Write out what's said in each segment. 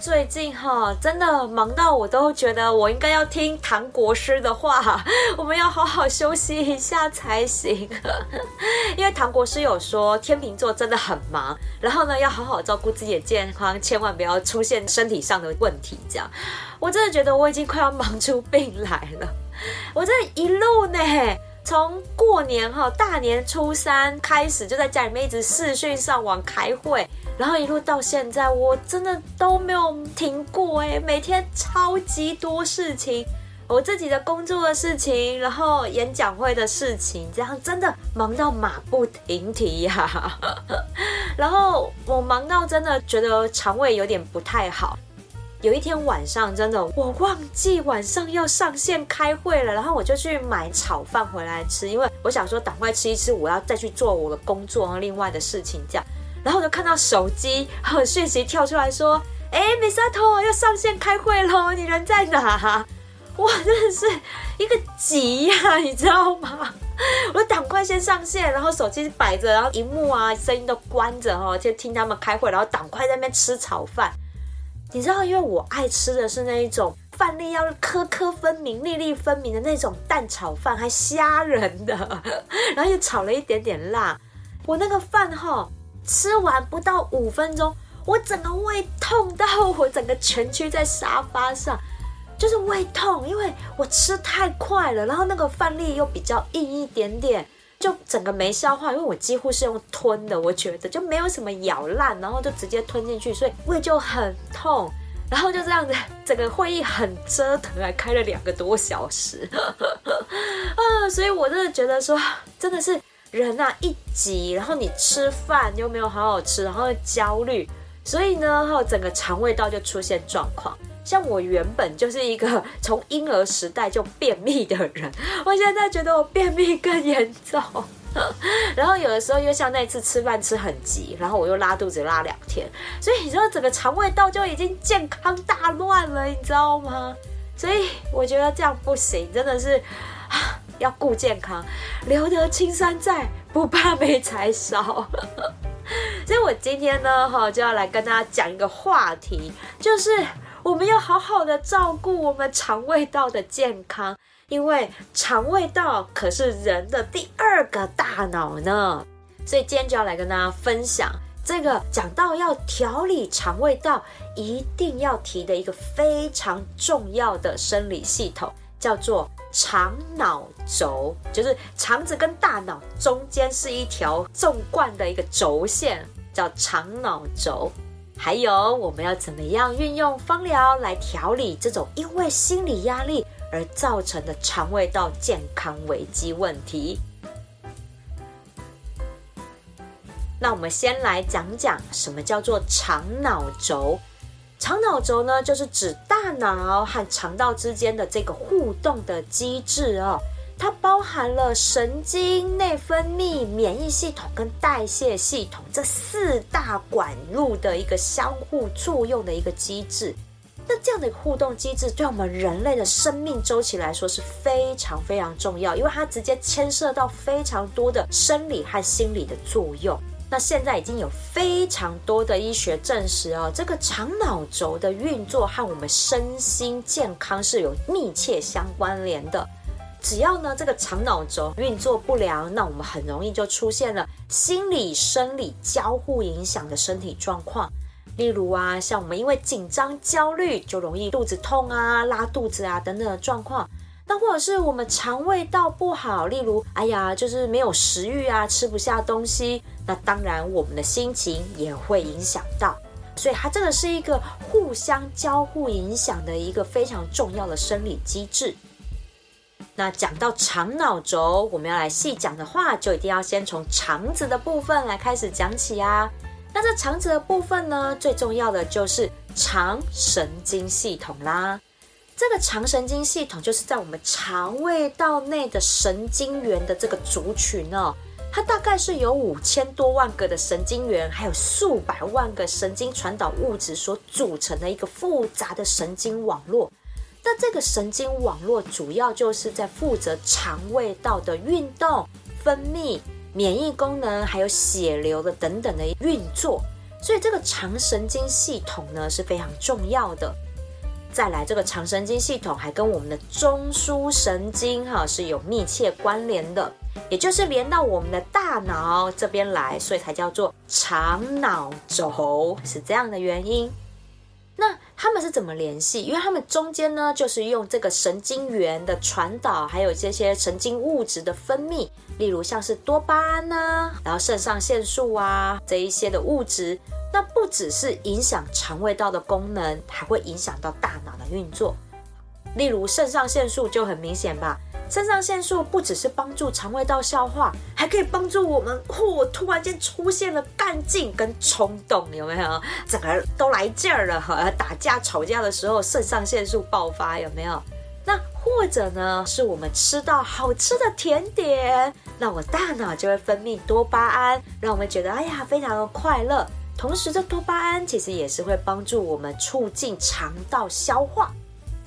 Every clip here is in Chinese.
最近哈，真的忙到我都觉得我应该要听唐国师的话，我们要好好休息一下才行。因为唐国师有说，天秤座真的很忙，然后呢，要好好照顾自己的健康，千万不要出现身体上的问题。这样，我真的觉得我已经快要忙出病来了。我这一路呢，从过年哈大年初三开始，就在家里面一直视讯上网开会。然后一路到现在，我真的都没有停过哎，每天超级多事情，我自己的工作的事情，然后演讲会的事情，这样真的忙到马不停蹄呀、然后我忙到真的觉得肠胃有点不太好。有一天晚上，真的我忘记晚上要上线开会了，然后我就去买炒饭回来吃，因为我想说赶快吃一吃，我要再去做我的工作和另外的事情这样。然后我就看到手机和讯息跳出来说：“哎，米萨头要上线开会喽，你人在哪？”哇，真的是一个急呀，你知道吗？我就赶快先上线，然后手机摆着，然后荧幕啊声音都关着哈，就听他们开会，然后赶快在那边吃炒饭。你知道，因为我爱吃的是那一种饭粒要颗颗分明、粒粒分明的那种蛋炒饭，还虾仁的，然后又炒了一点点辣。我那个饭哈。吃完不到五分钟，我整个胃痛到我整个蜷曲在沙发上，就是胃痛，因为我吃太快了，然后那个饭粒又比较硬一点点，就整个没消化，因为我几乎是用吞的，我觉得就没有什么咬烂，然后就直接吞进去，所以胃就很痛，然后就这样子，整个会议很折腾，还开了两个多小时，啊，所以我真的觉得说，真的是。人呐、啊、一急，然后你吃饭又没有好好吃，然后又焦虑，所以呢，哈，整个肠胃道就出现状况。像我原本就是一个从婴儿时代就便秘的人，我现在觉得我便秘更严重。然后有的时候又像那次吃饭吃很急，然后我又拉肚子拉两天，所以你知道整个肠胃道就已经健康大乱了，你知道吗？所以我觉得这样不行，真的是。要顾健康，留得青山在，不怕没柴烧。所以，我今天呢，哈，就要来跟大家讲一个话题，就是我们要好好的照顾我们肠胃道的健康，因为肠胃道可是人的第二个大脑呢。所以，今天就要来跟大家分享这个讲到要调理肠胃道，一定要提的一个非常重要的生理系统，叫做。肠脑轴就是肠子跟大脑中间是一条纵贯的一个轴线，叫肠脑轴。还有我们要怎么样运用芳疗来调理这种因为心理压力而造成的肠胃道健康危机问题？那我们先来讲讲什么叫做肠脑轴。肠脑轴呢，就是指大脑和肠道之间的这个互动的机制哦，它包含了神经、内分泌、免疫系统跟代谢系统这四大管路的一个相互作用的一个机制。那这样的互动机制，对我们人类的生命周期来说是非常非常重要，因为它直接牵涉到非常多的生理和心理的作用。那现在已经有非常多的医学证实哦，这个肠脑轴的运作和我们身心健康是有密切相关联的。只要呢这个肠脑轴运作不良，那我们很容易就出现了心理生理交互影响的身体状况。例如啊，像我们因为紧张焦虑，就容易肚子痛啊、拉肚子啊等等的状况。那或者是我们肠胃道不好，例如，哎呀，就是没有食欲啊，吃不下东西。那当然，我们的心情也会影响到。所以它这个是一个互相交互影响的一个非常重要的生理机制。那讲到肠脑轴，我们要来细讲的话，就一定要先从肠子的部分来开始讲起啊。那这肠子的部分呢，最重要的就是肠神经系统啦。这个肠神经系统就是在我们肠胃道内的神经元的这个族群哦，它大概是由五千多万个的神经元，还有数百万个神经传导物质所组成的一个复杂的神经网络。那这个神经网络主要就是在负责肠胃道的运动、分泌、免疫功能，还有血流的等等的运作。所以这个肠神经系统呢是非常重要的。再来，这个肠神经系统还跟我们的中枢神经哈是有密切关联的，也就是连到我们的大脑这边来，所以才叫做肠脑轴，是这样的原因。那他们是怎么联系？因为他们中间呢，就是用这个神经元的传导，还有这些神经物质的分泌，例如像是多巴胺呐、啊，然后肾上腺素啊这一些的物质。那不只是影响肠胃道的功能，还会影响到大脑的运作。例如肾上腺素就很明显吧。肾上腺素不只是帮助肠胃道消化，还可以帮助我们。嚯、突然间出现了干劲跟冲动，有没有？整个都来劲儿了哈！打架吵架的时候，肾上腺素爆发，有没有？那或者呢，是我们吃到好吃的甜点，那我大脑就会分泌多巴胺，让我们觉得哎呀，非常的快乐。同时，这多巴胺其实也是会帮助我们促进肠道消化，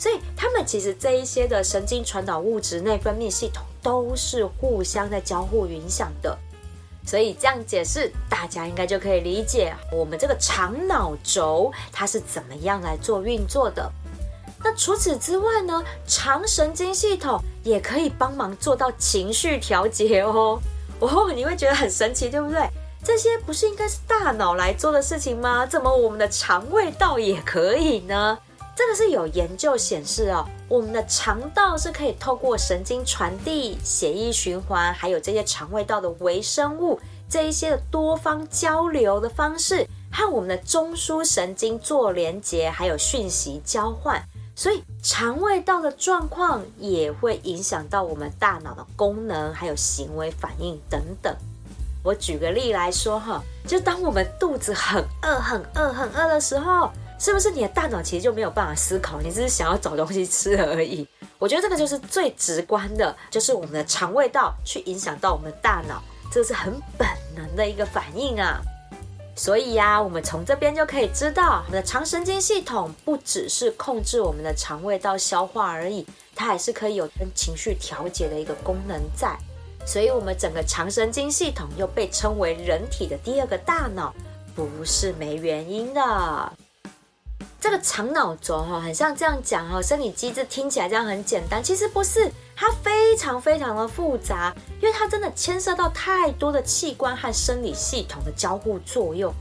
所以他们其实这一些的神经传导物质内分泌系统都是互相在交互影响的。所以这样解释，大家应该就可以理解我们这个肠脑轴它是怎么样来做运作的。那除此之外呢，肠神经系统也可以帮忙做到情绪调节哦。哦，你会觉得很神奇，对不对？这些不是应该是大脑来做的事情吗？怎么我们的肠胃道也可以呢？这个是有研究显示哦，我们的肠道是可以透过神经传递、血液循环，还有这些肠胃道的微生物这一些的多方交流的方式，和我们的中枢神经做连接，还有讯息交换。所以肠胃道的状况也会影响到我们大脑的功能，还有行为反应等等。我举个例来说哈，就当我们肚子很饿、很饿、很饿的时候，是不是你的大脑其实就没有办法思考，你只是想要找东西吃而已？我觉得这个就是最直观的，就是我们的肠胃道去影响到我们的大脑，这是很本能的一个反应啊。所以呀，我们从这边就可以知道，我们的肠神经系统不只是控制我们的肠胃道消化而已，它还是可以有跟情绪调节的一个功能在。所以，我们整个肠神经系统又被称为人体的第二个大脑，不是没原因的。这个肠脑轴哈，很像这样讲哈，生理机制听起来这样很简单，其实不是，它非常非常的复杂，因为它真的牵涉到太多的器官和生理系统的交互作用。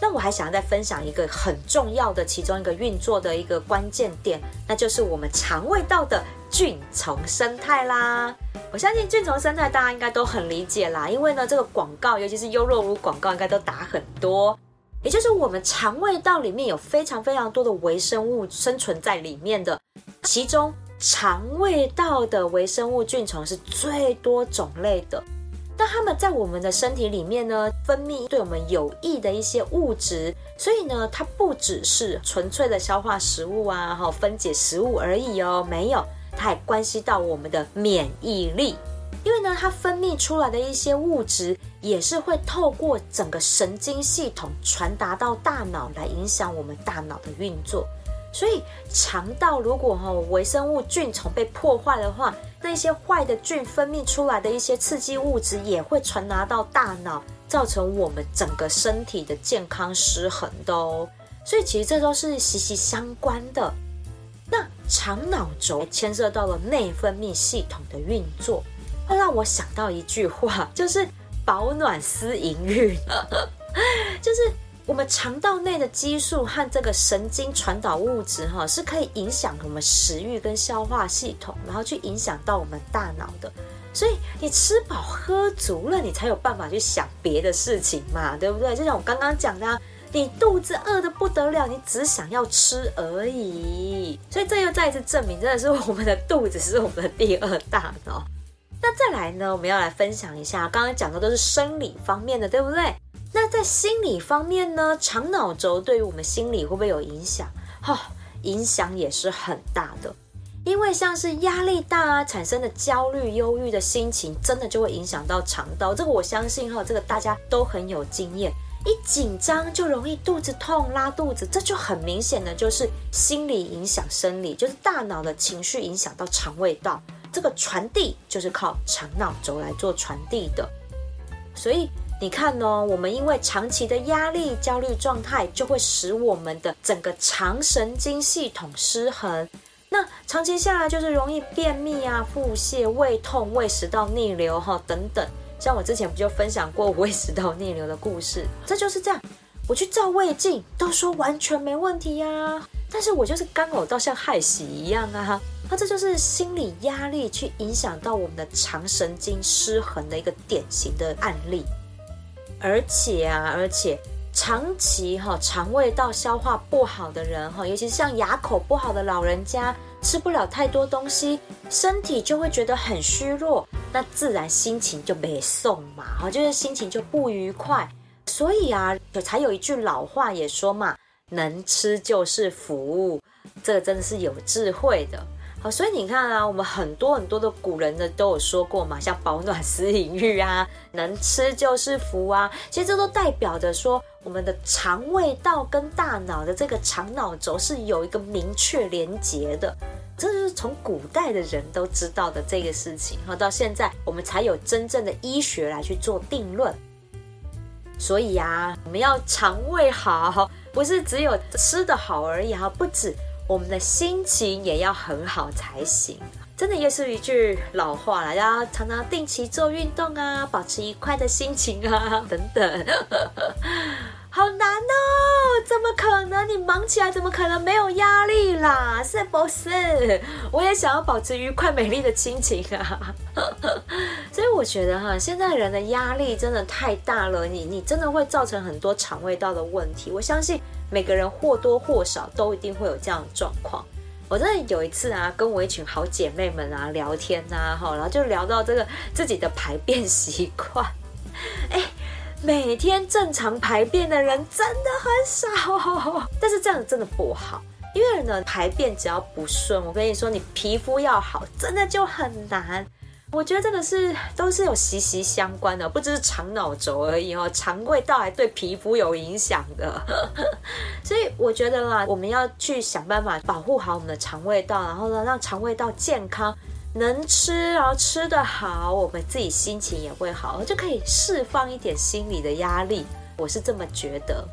那我还想要再分享一个很重要的其中一个运作的一个关键点，那就是我们肠胃道的菌虫生态啦。我相信菌虫生态大家应该都很理解啦，因为呢，这个广告，尤其是优酪乳广告，应该都打很多。也就是我们肠胃道里面有非常非常多的微生物生存在里面的，其中肠胃道的微生物菌丛是最多种类的。那它们在我们的身体里面呢，分泌对我们有益的一些物质，所以呢，它不只是纯粹的消化食物啊，哈，分解食物而已哦，没有。它还关系到我们的免疫力，因为呢，它分泌出来的一些物质也是会透过整个神经系统传达到大脑来影响我们大脑的运作。所以，肠道如果哈微生物菌丛被破坏的话，那些坏的菌分泌出来的一些刺激物质也会传达到大脑，造成我们整个身体的健康失衡的哦。所以，其实这都是息息相关的。那肠脑轴牵涉到了内分泌系统的运作，会让我想到一句话，就是“保暖思淫欲”，就是我们肠道内的激素和这个神经传导物质，哈，是可以影响我们食欲跟消化系统，然后去影响到我们大脑的。所以你吃饱喝足了，你才有办法去想别的事情嘛，对不对？就像我刚刚讲的。你肚子饿得不得了，你只想要吃而已，所以这又再一次证明，真的是我们的肚子是我们的第二大脑。那再来呢，我们要来分享一下，刚刚讲的都是生理方面的，对不对？那在心理方面呢，肠脑轴对于我们心理会不会有影响？哈、哦，影响也是很大的。因为像是压力大啊，产生的焦虑、忧郁的心情，真的就会影响到肠道。这个我相信哈，这个大家都很有经验。一紧张就容易肚子痛、拉肚子，这就很明显的就是心理影响生理，就是大脑的情绪影响到肠胃道。这个传递就是靠肠脑轴来做传递的。所以你看呢，我们因为长期的压力、焦虑状态，就会使我们的整个肠神经系统失衡。那长期下来就是容易便秘啊、腹泻、胃痛、胃食道逆流哈等等。像我之前不就分享过胃食道逆流的故事？这就是这样，我去照胃镜都说完全没问题呀，但是我就是干呕到像害喜一样啊。那这就是心理压力去影响到我们的肠神经失衡的一个典型的案例。而且啊，而且。长期哈肠胃道消化不好的人哈，尤其是像牙口不好的老人家，吃不了太多东西，身体就会觉得很虚弱，那自然心情就没送嘛，哈，就是心情就不愉快。所以啊，有才有一句老话也说嘛，能吃就是福，这个真的是有智慧的。好，所以你看啊，我们很多很多的古人呢都有说过嘛，像保暖思淫欲啊，能吃就是福啊，其实这都代表着说，我们的肠胃道跟大脑的这个肠脑轴是有一个明确连结的，这就是从古代的人都知道的这个事情，好，到现在我们才有真正的医学来去做定论。所以呀，我们要肠胃好，不是只有吃得好而已哈，不止。我们的心情也要很好才行，真的又是一句老话了，要常常定期做运动啊，保持愉快的心情啊，等等。好难哦，怎么可能？你忙起来怎么可能没有压力啦？是不是？我也想要保持愉快美丽的心情啊。所以我觉得哈，现在人的压力真的太大了，你你真的会造成很多肠胃道的问题。我相信。每个人或多或少都一定会有这样的状况。我真的有一次啊，跟我一群好姐妹们啊聊天啊，哈，然后就聊到这个自己的排便习惯。哎，每天正常排便的人真的很少，但是这样真的不好，因为呢，排便只要不顺，我跟你说，你皮肤要好，真的就很难。我觉得这个是都是有息息相关的，不只是肠脑轴而已哦，肠胃道还对皮肤有影响的。所以我觉得啦，我们要去想办法保护好我们的肠胃道，然后呢，让肠胃道健康，能吃，然后吃得好，我们自己心情也会好，就可以释放一点心理的压力。我是这么觉得。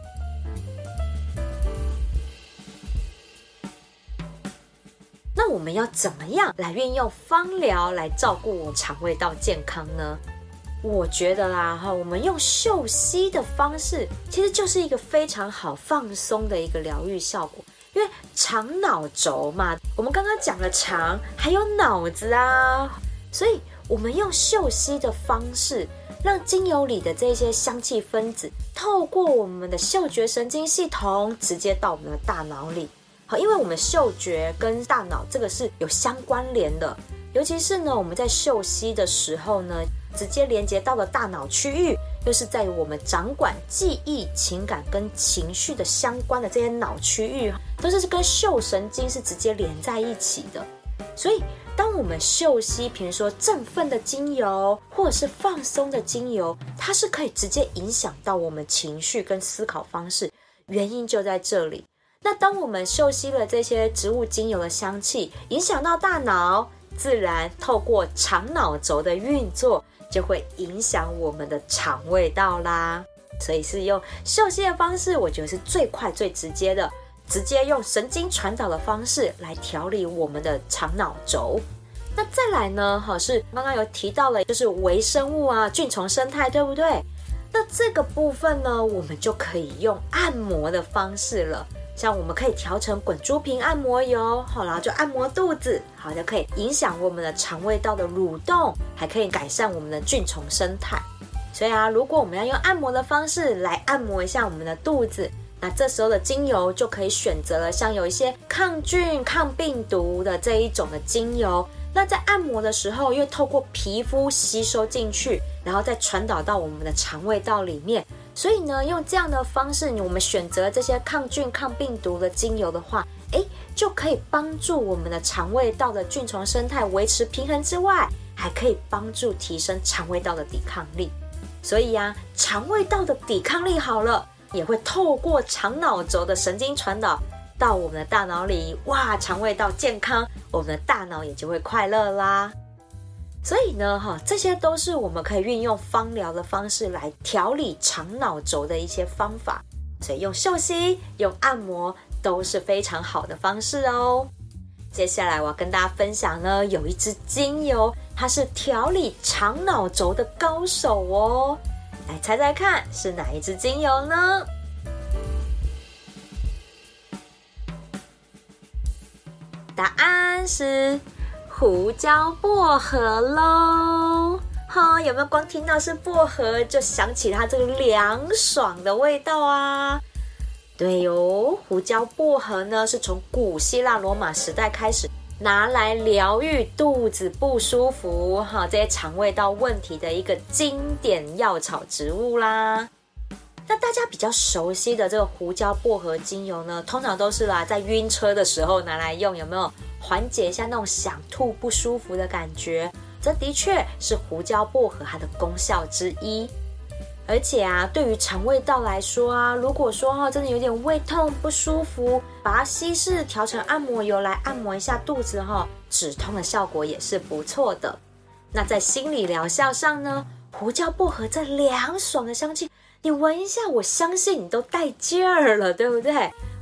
那我们要怎么样来运用芳疗来照顾我肠胃道健康呢？我觉得啦，哈，我们用嗅吸的方式，其实就是一个非常好放松的一个疗愈效果。因为肠脑轴嘛，我们刚刚讲了肠，还有脑子啊，所以我们用嗅吸的方式，让精油里的这些香气分子，透过我们的嗅觉神经系统，直接到我们的大脑里。好，因为我们嗅觉跟大脑这个是有相关联的，尤其是呢，我们在嗅吸的时候呢，直接连接到了大脑区域，又是在于我们掌管记忆、情感跟情绪的相关的这些脑区域，都是跟嗅神经是直接连在一起的。所以，当我们嗅吸，比如说振奋的精油，或者是放松的精油，它是可以直接影响到我们情绪跟思考方式，原因就在这里。那当我们嗅吸了这些植物精油的香气，影响到大脑，自然透过肠脑轴的运作，就会影响我们的肠胃道啦。所以是用嗅吸的方式，我觉得是最快最直接的，直接用神经传导的方式来调理我们的肠脑轴。那再来呢？哈，是刚刚有提到了，就是微生物啊，菌虫生态，对不对？那这个部分呢，我们就可以用按摩的方式了。像我们可以调成滚珠瓶按摩油，好，然后就按摩肚子，好，就可以影响我们的肠胃道的蠕动，还可以改善我们的菌虫生态。所以啊，如果我们要用按摩的方式来按摩一下我们的肚子，那这时候的精油就可以选择了像有一些抗菌、抗病毒的这一种的精油。那在按摩的时候，又透过皮肤吸收进去，然后再传导到我们的肠胃道里面。所以呢，用这样的方式，我们选择这些抗菌、抗病毒的精油的话，诶，就可以帮助我们的肠胃道的菌丛生态维持平衡之外，还可以帮助提升肠胃道的抵抗力。所以呀，肠胃道的抵抗力好了，也会透过肠脑轴的神经传导到我们的大脑里。哇，肠胃道健康，我们的大脑也就会快乐啦。所以呢，哈，这些都是我们可以运用芳疗的方式来调理肠脑轴的一些方法。所以用嗅吸、用按摩都是非常好的方式哦。接下来我要跟大家分享呢，有一支精油，它是调理肠脑轴的高手哦。来猜猜看，是哪一支精油呢？答案是。胡椒薄荷喽，哈，有没有光听到是薄荷就想起它这个凉爽的味道啊？对哟，胡椒薄荷呢是从古希腊罗马时代开始拿来疗愈肚子不舒服哈这些肠胃道问题的一个经典药草植物啦。那大家比较熟悉的这个胡椒薄荷精油呢，通常都是啦在晕车的时候拿来用，有没有？缓解一下那种想吐不舒服的感觉，这的确是胡椒薄荷它的功效之一。而且啊，对于肠胃道来说啊，如果说哈真的有点胃痛不舒服，把它稀释调成按摩油来按摩一下肚子哈，止痛的效果也是不错的。那在心理疗效上呢，胡椒薄荷这凉爽的香气，你闻一下，我相信你都带劲儿了，对不对？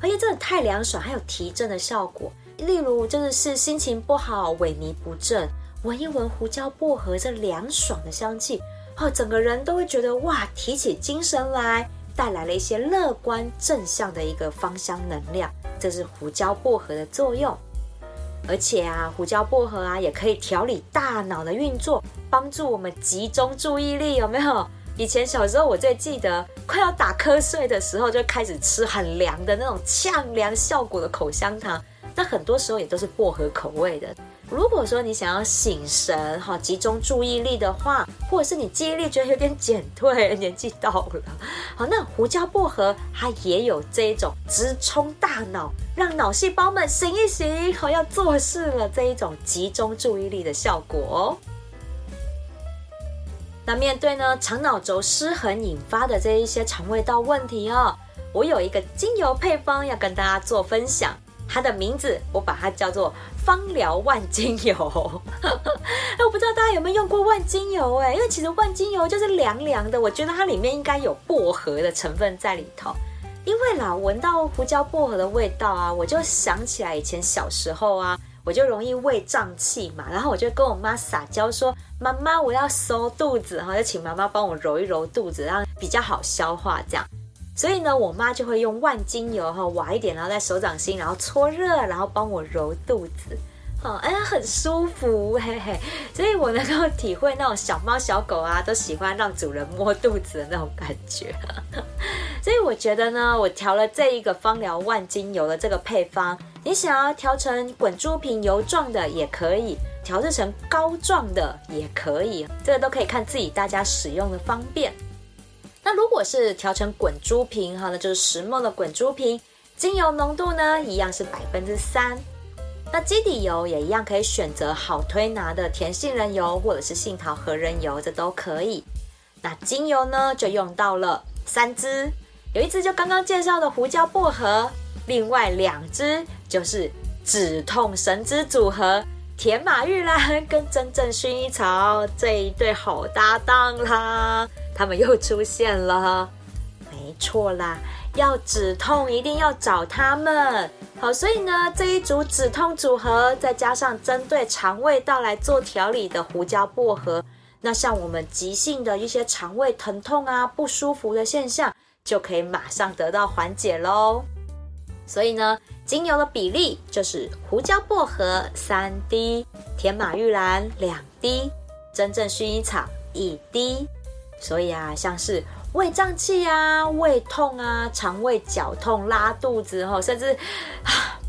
而且真的太凉爽，还有提振的效果。例如，就是是心情不好、萎靡不振，闻一闻胡椒薄荷这凉爽的香气，哦，整个人都会觉得哇，提起精神来，带来了一些乐观正向的一个芳香能量。这是胡椒薄荷的作用。而且啊，胡椒薄荷啊，也可以调理大脑的运作，帮助我们集中注意力，有没有？以前小时候，我最记得快要打瞌睡的时候，就开始吃很凉的那种呛凉效果的口香糖。那很多时候也都是薄荷口味的。如果说你想要醒神哈，集中注意力的话，或者是你记忆力觉得有点减退，年纪到了，好，那胡椒薄荷它也有这一种直冲大脑，让脑细胞们醒一醒，好要做事了这一种集中注意力的效果哦。那面对呢肠脑轴失衡引发的这一些肠胃道问题哦，我有一个精油配方要跟大家做分享。它的名字我把它叫做芳疗万精油，哎，我不知道大家有没有用过万精油哎，因为其实万精油就是凉凉的，我觉得它里面应该有薄荷的成分在里头。因为啦，闻到胡椒薄荷的味道啊，我就想起来以前小时候啊，我就容易胃胀气嘛，然后我就跟我妈撒娇说：“妈妈，我要收肚子哈，就请妈妈帮我揉一揉肚子，让比较好消化这样。”所以呢，我妈就会用万精油哈，挖一点，然后在手掌心，然后搓热，然后帮我揉肚子，好，哎呀，很舒服，嘿嘿。所以我能够体会那种小猫小狗啊，都喜欢让主人摸肚子的那种感觉。所以我觉得呢，我调了这一个芳疗万精油的这个配方，你想要调成滚珠瓶油状的也可以，调制成膏状的也可以，这个都可以看自己大家使用的方便。那如果是调成滚珠瓶哈，那就是石墨的滚珠瓶，精油浓度呢一样是百分之三。那基底油也一样可以选择好推拿的甜杏仁油或者是杏桃核仁油，这都可以。那精油呢就用到了三支，有一支就刚刚介绍的胡椒薄荷，另外两支就是止痛神之组合，甜马玉兰跟真正薰衣草这一对好搭档啦。他们又出现了，没错啦，要止痛一定要找他们。好，所以呢，这一组止痛组合，再加上针对肠胃道来做调理的胡椒薄荷，那像我们急性的一些肠胃疼痛啊、不舒服的现象，就可以马上得到缓解喽。所以呢，精油的比例就是胡椒薄荷三滴，甜马玉兰两滴，真正薰衣草一滴。所以啊，像是胃胀气啊、胃痛啊、肠胃绞痛、拉肚子哈，甚至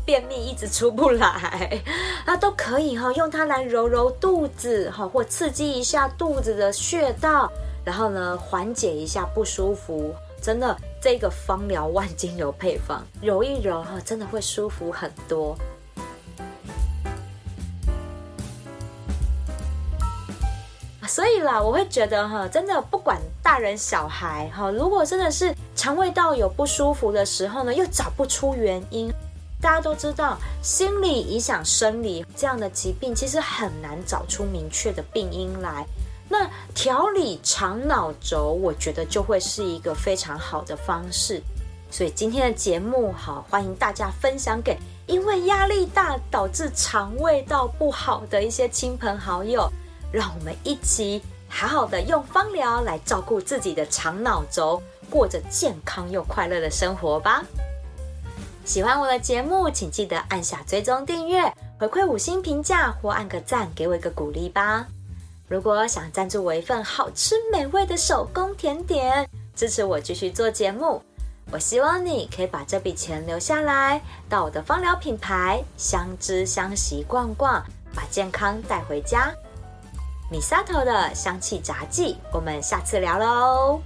便秘一直出不来，那 都可以哈，用它来揉揉肚子哈，或刺激一下肚子的穴道，然后呢缓解一下不舒服，真的这个芳疗万精油配方揉一揉哈，真的会舒服很多。所以啦，我会觉得哈，真的不管大人小孩哈，如果真的是肠胃道有不舒服的时候呢，又找不出原因，大家都知道，心理影响生理这样的疾病，其实很难找出明确的病因来。那调理肠脑轴，我觉得就会是一个非常好的方式。所以今天的节目，好，欢迎大家分享给因为压力大导致肠胃道不好的一些亲朋好友。让我们一起好好的用芳疗来照顾自己的肠脑轴，过着健康又快乐的生活吧。喜欢我的节目，请记得按下追踪订阅，回馈五星评价或按个赞，给我一个鼓励吧。如果想赞助我一份好吃美味的手工甜点，支持我继续做节目，我希望你可以把这笔钱留下来，到我的芳疗品牌相知相惜逛逛，把健康带回家。米萨头的香气杂记，我们下次聊喽。